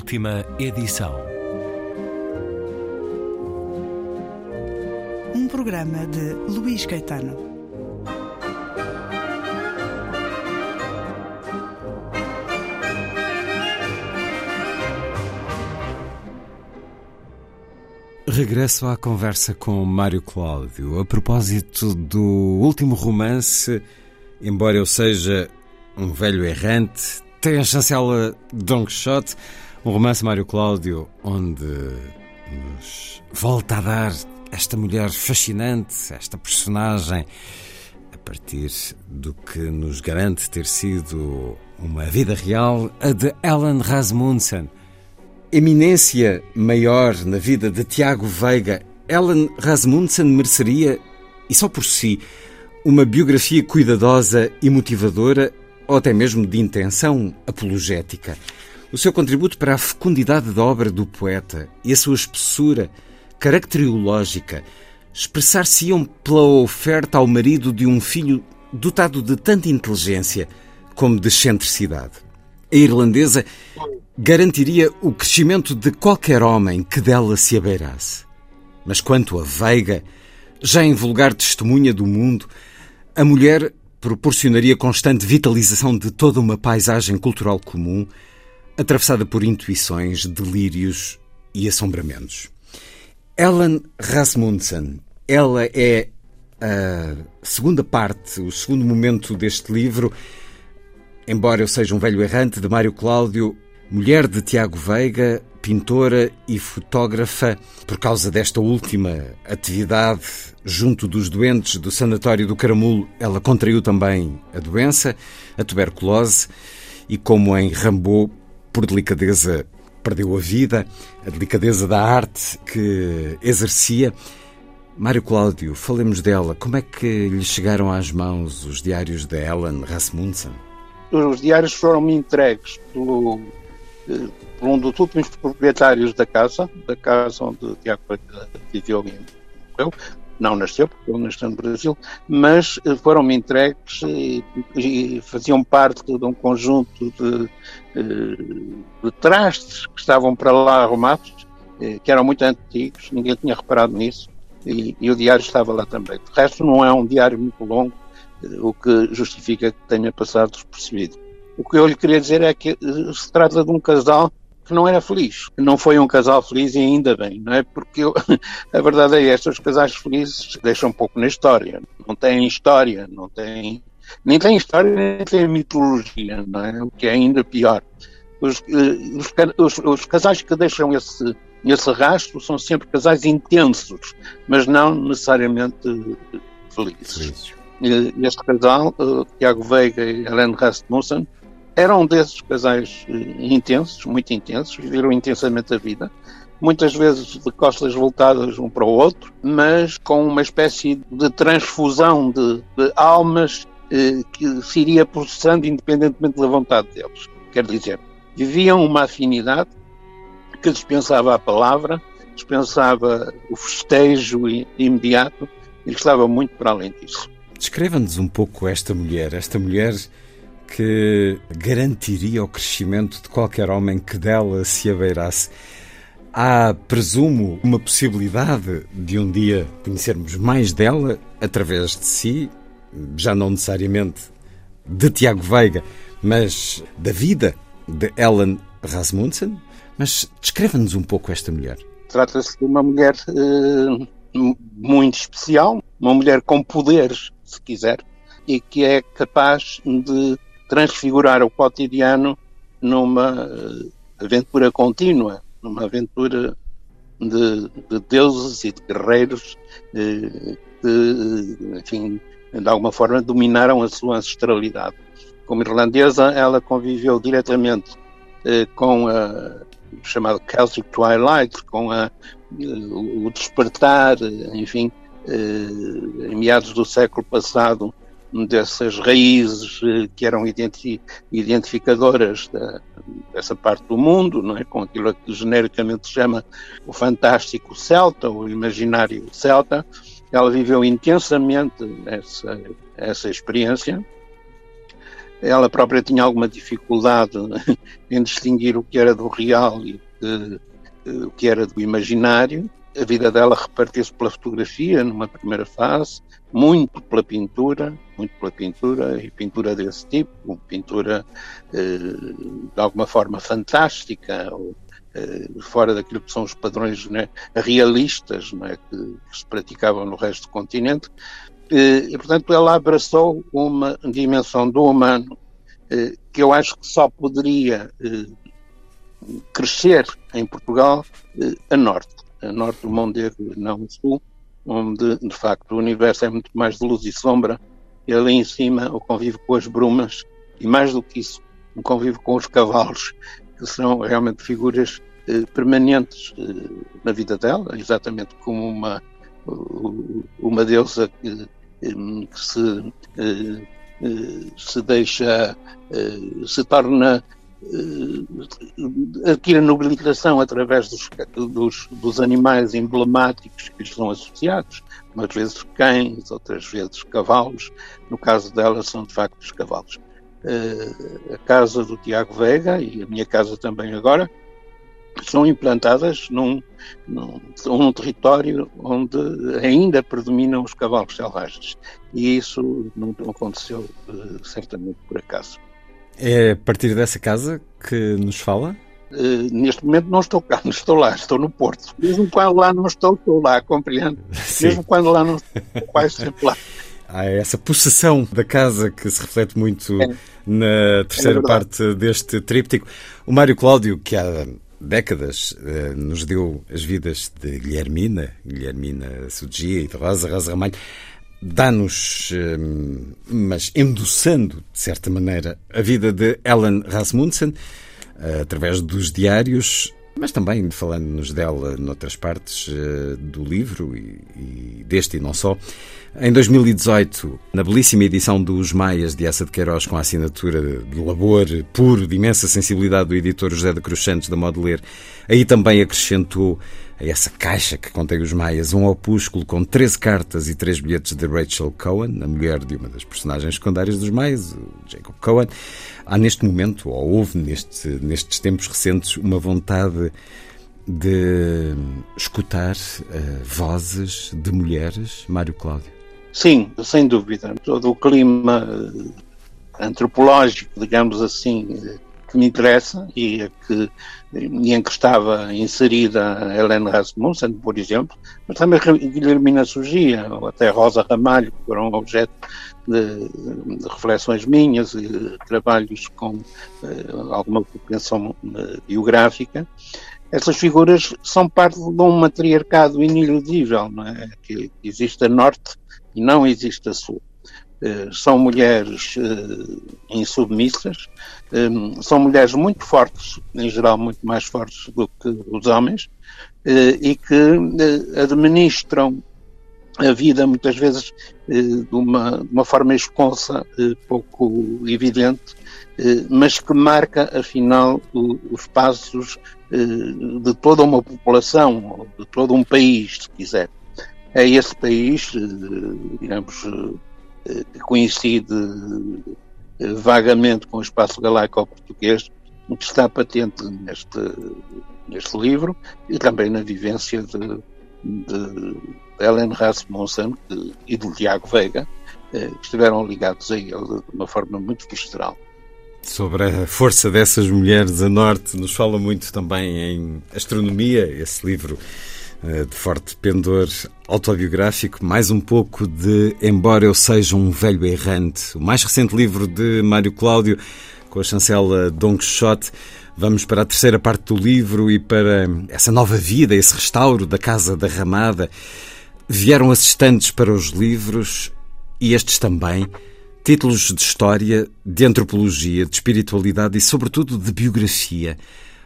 Última edição. Um programa de Luís Caetano. Regresso à conversa com Mário Cláudio a propósito do último romance, embora eu seja um velho errante, tem a chancela Don Quixote, um romance Mário Cláudio onde nos volta a dar esta mulher fascinante, esta personagem, a partir do que nos garante ter sido uma vida real, a de Ellen Rasmussen. Eminência maior na vida de Tiago Veiga, Ellen Rasmussen mereceria, e só por si, uma biografia cuidadosa e motivadora, ou até mesmo de intenção apologética. O seu contributo para a fecundidade da obra do poeta e a sua espessura caracteriológica expressar-se-iam pela oferta ao marido de um filho dotado de tanta inteligência como de excentricidade. A irlandesa garantiria o crescimento de qualquer homem que dela se abeirasse. Mas quanto a Veiga, já em vulgar testemunha do mundo, a mulher proporcionaria constante vitalização de toda uma paisagem cultural comum, atravessada por intuições, delírios e assombramentos. Ellen Rasmussen, ela é a segunda parte, o segundo momento deste livro. Embora eu seja um velho errante de Mário Cláudio, mulher de Tiago Veiga, pintora e fotógrafa, por causa desta última atividade junto dos doentes do Sanatório do Caramulo, ela contraiu também a doença, a tuberculose, e como em Rambo, por delicadeza, perdeu a vida, a delicadeza da arte que exercia. Mário Cláudio, falemos dela. Como é que lhe chegaram às mãos os diários de Ellen Rasmussen? Os diários foram-me entregues pelo, eh, por um dos últimos proprietários da casa, da casa onde Tiago viveu e morreu. Não nasceu, porque ele nasceu no Brasil, mas eh, foram-me entregues e, e, faziam parte de um conjunto de, eh, de trastes que estavam para lá arrumados, que eram muito antigos, ninguém tinha reparado nisso, e, e o diário estava lá também. De resto, não é um diário muito longo, o que justifica que tenha passado despercebido. O que eu lhe queria dizer é que se trata de um casal que não era feliz. Não foi um casal feliz e ainda bem, não é? Porque eu, a verdade é esta, os casais felizes deixam um pouco na história. Não têm história, não têm... Nem têm história, nem têm mitologia, não é? O que é ainda pior. Os, os, os, os casais que deixam esse, esse rastro são sempre casais intensos, mas não necessariamente felizes. Felizes. Este casal, Tiago Veiga e Helene Rasmussen, eram desses casais intensos, muito intensos, viveram intensamente a vida, muitas vezes de costas voltadas um para o outro, mas com uma espécie de transfusão de, de almas eh, que se iria processando independentemente da vontade deles. Quer dizer, viviam uma afinidade que dispensava a palavra, dispensava o festejo imediato e estava muito para além disso. Descreva-nos um pouco esta mulher, esta mulher que garantiria o crescimento de qualquer homem que dela se abeirasse. Há, presumo, uma possibilidade de um dia conhecermos mais dela através de si, já não necessariamente de Tiago Veiga, mas da vida de Ellen Rasmussen. Mas descreva-nos um pouco esta mulher. Trata-se de uma mulher eh, muito especial, uma mulher com poderes, se quiser, e que é capaz de transfigurar o cotidiano numa aventura contínua, numa aventura de, de deuses e de guerreiros que, enfim, de alguma forma dominaram a sua ancestralidade. Como irlandesa, ela conviveu diretamente eh, com a chamada Celtic Twilight, com a, o despertar, enfim, eh, em meados do século passado, dessas raízes eh, que eram identificadoras da, dessa parte do mundo, não é? com aquilo que genericamente se chama o fantástico celta, o imaginário celta. Ela viveu intensamente essa, essa experiência ela própria tinha alguma dificuldade em distinguir o que era do real e o que era do imaginário. A vida dela repartiu-se pela fotografia numa primeira fase, muito pela pintura, muito pela pintura e pintura desse tipo, pintura eh, de alguma forma fantástica, eh, fora daquilo que são os padrões né, realistas né, que, que, se praticavam no resto do continente. Eh, e, portanto, ela abraçou uma dimensão do humano que eu acho que só poderia crescer em Portugal a norte, norte do Mondego, não o sul, onde de facto o universo é muito mais de luz e sombra, e ali em cima o convívio com as brumas, e mais do que isso, o convívio com os cavalos, que são realmente figuras eh, permanentes eh, na vida dela, exatamente como uma, uma deusa que, eh, que se, eh, eh, se deixa, se torna uh, adquire nobilitação através dos, dos, dos, animais emblemáticos que lhes são associados, umas vezes cães, outras vezes cavalos. No caso dela, são de facto os cavalos. Uh, a casa do Tiago Vega e a minha casa também agora são implantadas num, num, num, território onde ainda predominam os cavalos selvagens. E isso não aconteceu uh, certamente por acaso. É a partir dessa casa que nos fala? Uh, neste momento não estou cá, não estou lá, estou no Porto. Mesmo quando lá não estou, estou lá, compreendo. Sim. Mesmo quando lá não estou, quase sempre lá. Há essa possessão da casa que se reflete muito é. na terceira é parte deste tríptico. O Mário Cláudio, que há décadas uh, nos deu as vidas de Guilhermina, Guilhermina Sugia e de Rosa, Rosa Ramalho, dá-nos, hum, mas endossando, de certa maneira, a vida de Ellen Rasmussen, eh, através dos diários, mas também falando-nos dela noutras partes eh, do livro e, deste e não só. Em 2018, na belíssima edição dos Maias de Essa de Queiroz, com a assinatura de labor puro, de imensa sensibilidade do editor José de Cruz Santos da Modeler, aí também acrescentou a essa caixa que contém os Maias um opúsculo com 13 cartas e 3 bilhetes de Rachel Cohen, a mulher de uma das personagens secundárias dos Maias, o Jacob Cohen. Há neste momento, ou houve neste, nestes tempos recentes, uma vontade de escutar uh, vozes de mulheres, Mário Cláudio? Sim, sem dúvida. Todo o clima eh, antropológico, digamos assim, eh, que me interessa e, que, e em que estava inserida a Helena Rasmussen, por exemplo, mas também Guilhermina Sugia, ou até Rosa Ramalho, que foram objeto de, de reflexões minhas e trabalhos com uh, alguma propensão uh, biográfica. Essas figuras são parte de um matriarcado iniludível, não é? que existe a norte e não existe a sul. Uh, são mulheres insubmissas, um, são mulheres muito fortes, em geral muito mais fortes do que os homens, uh, e que administram a vida muitas vezes de, uma, de uma forma esconsa, pouco evidente, mas que marca afinal os passos de toda uma população, de todo um país, se quiser. É esse país, digamos, que coincide vagamente com o espaço galaico-português, que está patente neste, neste livro e também na vivência de, de Ellen Rasmussen e do Tiago Veiga, eh, que estiveram ligados a ele de uma forma muito visceral. Sobre a força dessas mulheres a norte, nos fala muito também em astronomia, esse livro eh, de forte pendor autobiográfico, mais um pouco de Embora Eu Seja um Velho Errante, o mais recente livro de Mário Cláudio, com a chancela Don Quixote. Vamos para a terceira parte do livro e para essa nova vida, esse restauro da Casa da Ramada. Vieram assistentes para os livros e estes também. Títulos de história, de antropologia, de espiritualidade e, sobretudo, de biografia.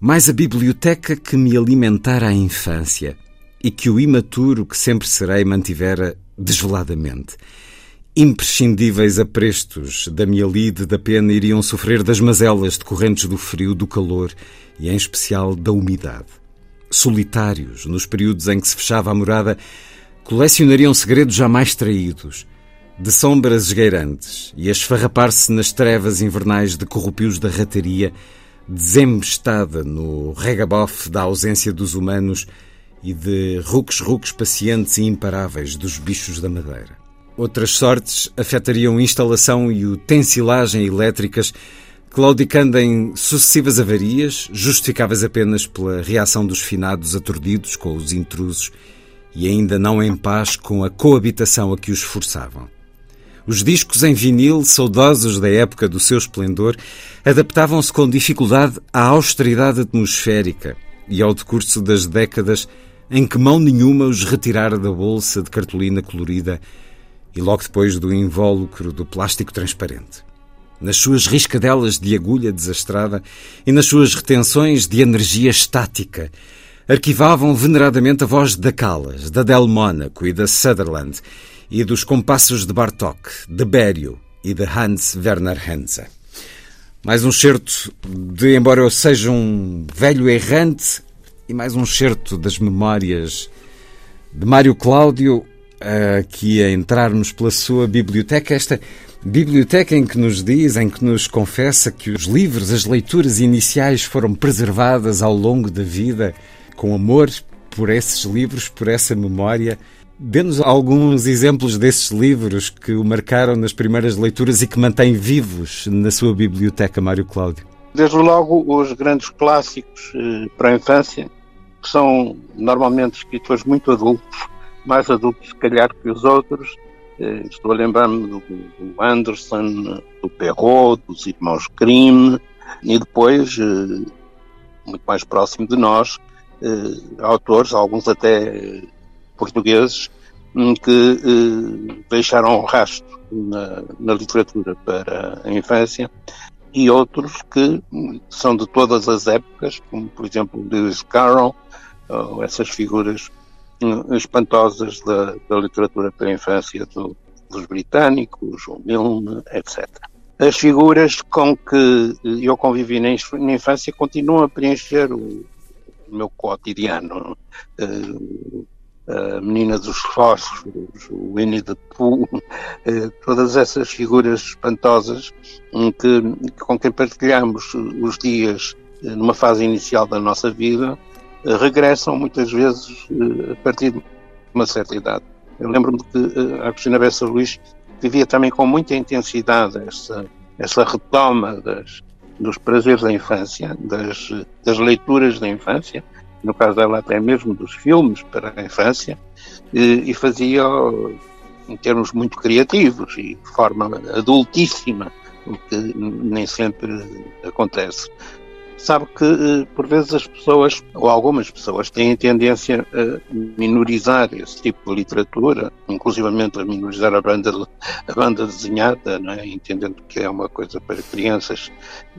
Mais a biblioteca que me alimentara a infância e que o imaturo que sempre serei mantivera desveladamente. Imprescindíveis aprestos da minha lide da pena iriam sofrer das mazelas decorrentes do frio, do calor e, em especial, da umidade. Solitários, nos períodos em que se fechava a morada, colecionariam segredos jamais traídos. de sombras esgueirantes e a esfarrapar-se nas trevas invernais de corrupios da rataria, desembestada no regabof da ausência dos humanos e de rucos-rucos pacientes e imparáveis dos bichos da madeira. Outras sortes afetariam instalação e utensilagem elétricas, claudicando em sucessivas avarias, justificáveis apenas pela reação dos finados aturdidos com os intrusos e ainda não em paz com a coabitação a que os forçavam. Os discos em vinil, saudosos da época do seu esplendor, adaptavam-se com dificuldade à austeridade atmosférica e ao decurso das décadas em que mão nenhuma os retirara da bolsa de cartolina colorida e logo depois do invólucro do plástico transparente. Nas suas riscadelas de agulha desastrada e nas suas retenções de energia estática, arquivavam veneradamente a voz da Callas, da Del Mónaco e da Sutherland e dos compassos de Bartók, de Berio e de Hans Werner Henze. Mais um certo de Embora eu seja um velho errante e mais um certo das memórias de Mário Cláudio aqui a entrarmos pela sua biblioteca, esta biblioteca em que nos diz, em que nos confessa que os livros, as leituras iniciais foram preservadas ao longo da vida com amor por esses livros, por essa memória. Dê-nos alguns exemplos desses livros que o marcaram nas primeiras leituras e que mantém vivos na sua biblioteca, Mário Cláudio. Desde logo, os grandes clássicos eh, para a infância, que são normalmente escritores muito adultos, mais adultos, se calhar, que os outros. Eh, estou a lembrar-me do, Anderson, do Perrault, dos irmãos Grimm, e depois, eh, muito mais próximo de nós, autores, alguns até portugueses hum, que deixaram um rastro na, na, literatura para a infância e outros que são de todas as épocas, como por exemplo Lewis Carroll, ou essas figuras hum, espantosas da, da literatura para a infância do, dos britânicos, o Milne, etc. As figuras com que eu convivi na, infância continuam a preencher o, meu cotidiano. Uh, a Menina dos Fósforos, o Winnie the Pooh, eh, todas essas figuras espantosas que, com quem partilhamos os dias eh, numa fase inicial da nossa vida, eh, regressam muitas vezes a partir de uma certa idade. Eu lembro-me que a Cristina Bessa Luís vivia também com muita intensidade essa, essa retoma das, dos prazeres da infância, das, das leituras da infância, no caso dela até mesmo dos filmes para a infância, e, e fazia em termos muito criativos e de forma adultíssima, o que nem sempre acontece. Sabe que, eh, por vezes, as pessoas, ou algumas pessoas, têm tendência a minorizar esse tipo de literatura, inclusivamente a minorizar a banda, a banda desenhada, é? entendendo que é uma coisa para crianças,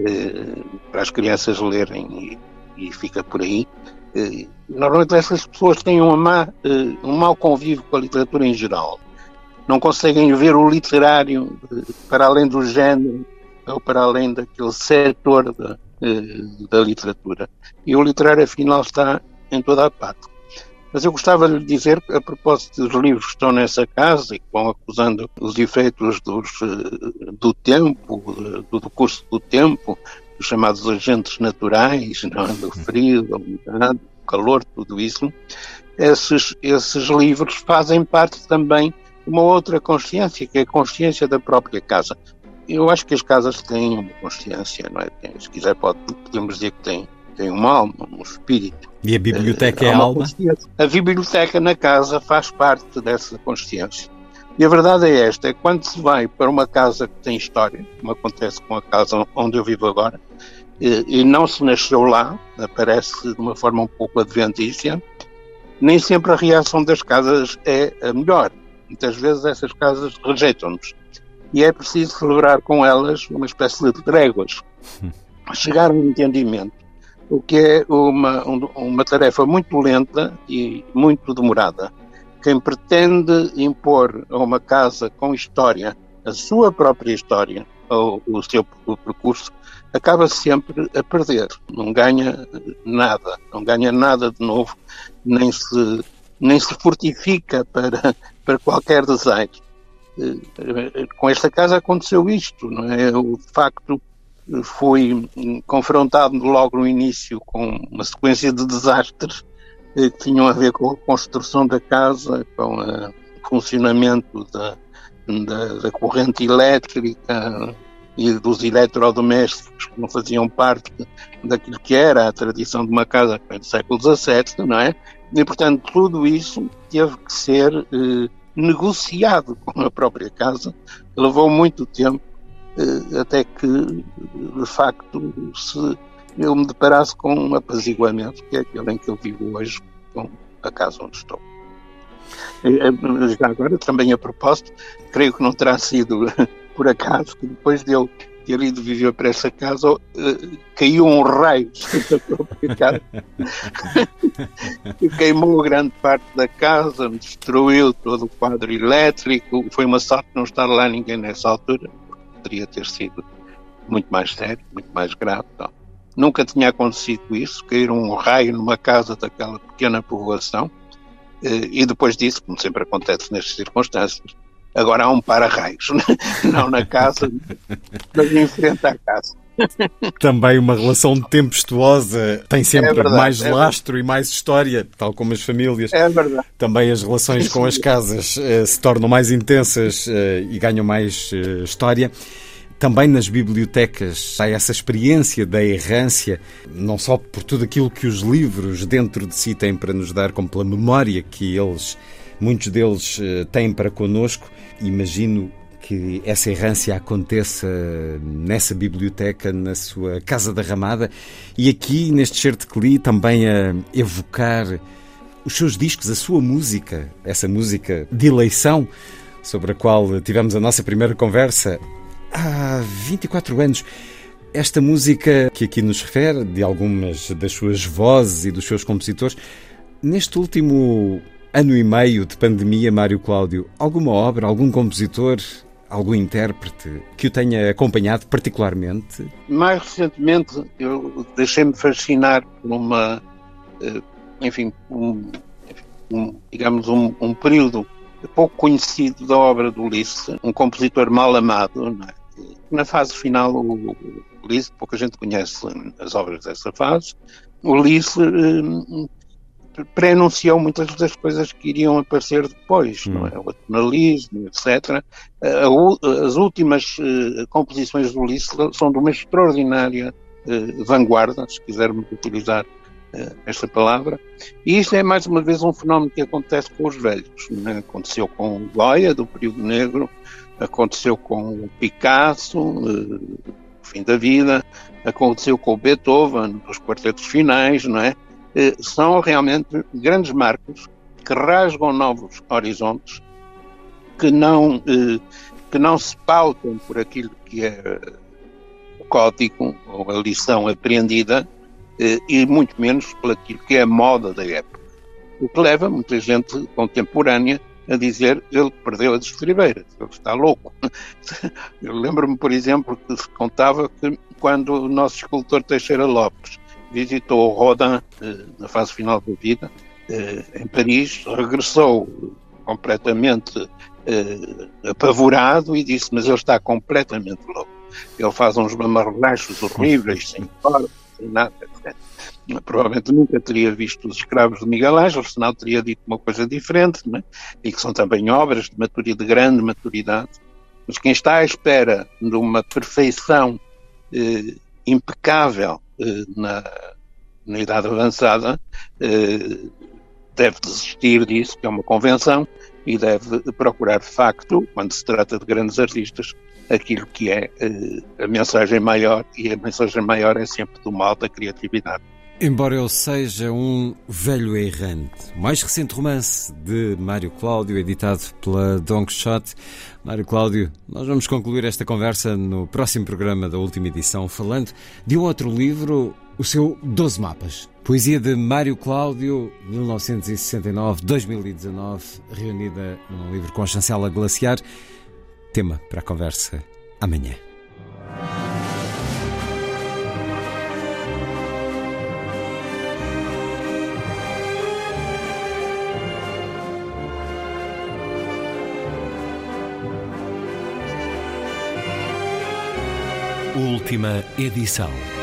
eh, para as crianças lerem e, e fica por aí. Eh, normalmente essas pessoas têm uma má, eh, um mau convívio com a literatura em geral. Não conseguem ver o literário eh, para além do género ou para além daquele setor da, da literatura. E o literário, afinal, está em toda a parte. Mas eu gostava de lhe dizer, a propósito dos livros que estão nessa casa e que vão acusando os efeitos dos, do tempo, do, do curso do tempo, os chamados agentes naturais, não, é? do frio, da umidade, do calor, tudo isso, esses, esses livros fazem parte também de uma outra consciência, que é a consciência da própria casa. Eu acho que as casas têm uma consciência, não é? Se quiser, pode, podemos dizer que têm, têm uma alma, um espírito. E a biblioteca é a alma? A biblioteca na casa faz parte dessa consciência. E a verdade é esta: é quando se vai para uma casa que tem história, como acontece com a casa onde eu vivo agora, e, e não se nasceu lá, aparece de uma forma um pouco adventícia, nem sempre a reação das casas é a melhor. Muitas vezes essas casas rejeitam-nos. E é preciso celebrar com elas uma espécie de tréguas. Chegar a um entendimento. O que é uma, uma tarefa muito lenta e muito demorada quem pretende impor a uma casa com história a sua própria história ou o seu percurso acaba sempre a perder, não ganha nada, não ganha nada de novo, nem se, nem se fortifica para, para qualquer desejo. com esta casa aconteceu isto, não é? O facto foi confrontado logo no início com uma sequência de desastres que tinham a ver com a construção da casa, com o funcionamento da, da, da corrente elétrica e dos eletrodomésticos que não faziam parte daquilo que era a tradição de uma casa do século XVII, não é? E, portanto, tudo isso teve que ser eh, negociado com a própria casa. Levou muito tempo eh, até que, de facto, se eu me deparasse com um apaziguamento, que é aquele em que eu vivo hoje, com a casa onde estou. Eh, já agora, também a propósito, creio que não terá sido por acaso que depois dele ter ido viver para essa casa, uh, caiu um raio da própria casa e queimou grande parte da casa, destruiu todo o quadro elétrico. Foi uma sorte não estar lá ninguém nessa altura, porque poderia ter sido muito mais sério, muito mais grave. Então, nunca tinha acontecido isso, cair um raio numa casa daquela pequena povoação. Uh, e depois disso, como sempre acontece nestas circunstâncias, Agora há um para-raios, não na casa, mas em frente à casa. Também uma relação tempestuosa tem sempre é verdade, mais é lastro verdade. e mais história, tal como as famílias. É verdade. Também as relações com as casas uh, se tornam mais intensas uh, e ganham mais uh, história. Também nas bibliotecas há essa experiência da errância, não só por tudo aquilo que os livros dentro de si têm para nos dar, como pela memória que eles muitos deles eh, têm para connosco. Imagino que essa errância aconteça nessa biblioteca, na sua Casa da Ramada, e aqui neste certo que li também a evocar os seus discos, a sua música, essa música de eleição, sobre a qual tivemos a nossa primeira conversa há 24 anos. Esta música que aqui nos refere, de algumas das suas vozes e dos seus compositores, neste último ano e meio de pandemia, Mário Cláudio, alguma obra, algum compositor, algum intérprete que o tenha acompanhado particularmente? Mais recentemente, eu deixei-me fascinar por uma, eh, enfim, um, um, digamos, um, um, período pouco conhecido da obra do Ulisses, um compositor mal amado. É? Na fase final, o Ulisses, pouca gente conhece as obras dessa fase. O Ulisses eh, pré-anunciou muitas das coisas que iriam aparecer depois, hum. não é? o atonalismo, etc. As últimas uh, composições do Ulisses são de uma extraordinária uh, vanguarda, se quisermos utilizar uh, esta palavra, e isto é mais uma vez um fenómeno que acontece com os velhos. É? Aconteceu com Goya, do período negro, aconteceu com o Picasso, uh, fim da vida, aconteceu com o Beethoven, dos quartetos finais, não é? Eh, são realmente grandes marcos que rasgam novos horizontes, que não, eh, que não se pautam por aquilo que é o código ou a lição apreendida eh, e muito menos por aquilo que é a moda da época. O que leva muita gente contemporânea a dizer ele perdeu as estribeiras, ele está louco. Eu lembro-me, por exemplo, que se contava que quando o nosso escultor Teixeira Lopes visitou Rodin eh, na fase final da vida, eh, em Paris, regressou completamente eh, apavorado e disse: Mas ele está completamente louco. Ele faz uns mamarrachos horríveis, sem corpo, sem nada, etc. Provavelmente nunca teria visto os escravos de Miguel Ângelo, senão teria dito uma coisa diferente, né? e que são também obras de, maturidade, de grande maturidade. Mas quem está à espera de uma perfeição eh, impecável eh, na, na idade avançada eh, deve desistir disso, que é uma convenção, e deve procurar de facto, quando se trata de grandes artistas, aquilo que é eh, a mensagem maior, e a mensagem maior é sempre do mal da criatividade. Embora eu seja um velho errante, o mais recente romance de Mário Cláudio, editado pela Don Quixote. Mário Cláudio, nós vamos concluir esta conversa no próximo programa da última edição, falando de um outro livro, o seu Doze Mapas. Poesia de Mário Cláudio, 1969-2019, reunida num livro com a chancela glaciar. Tema para a conversa amanhã. Última edição.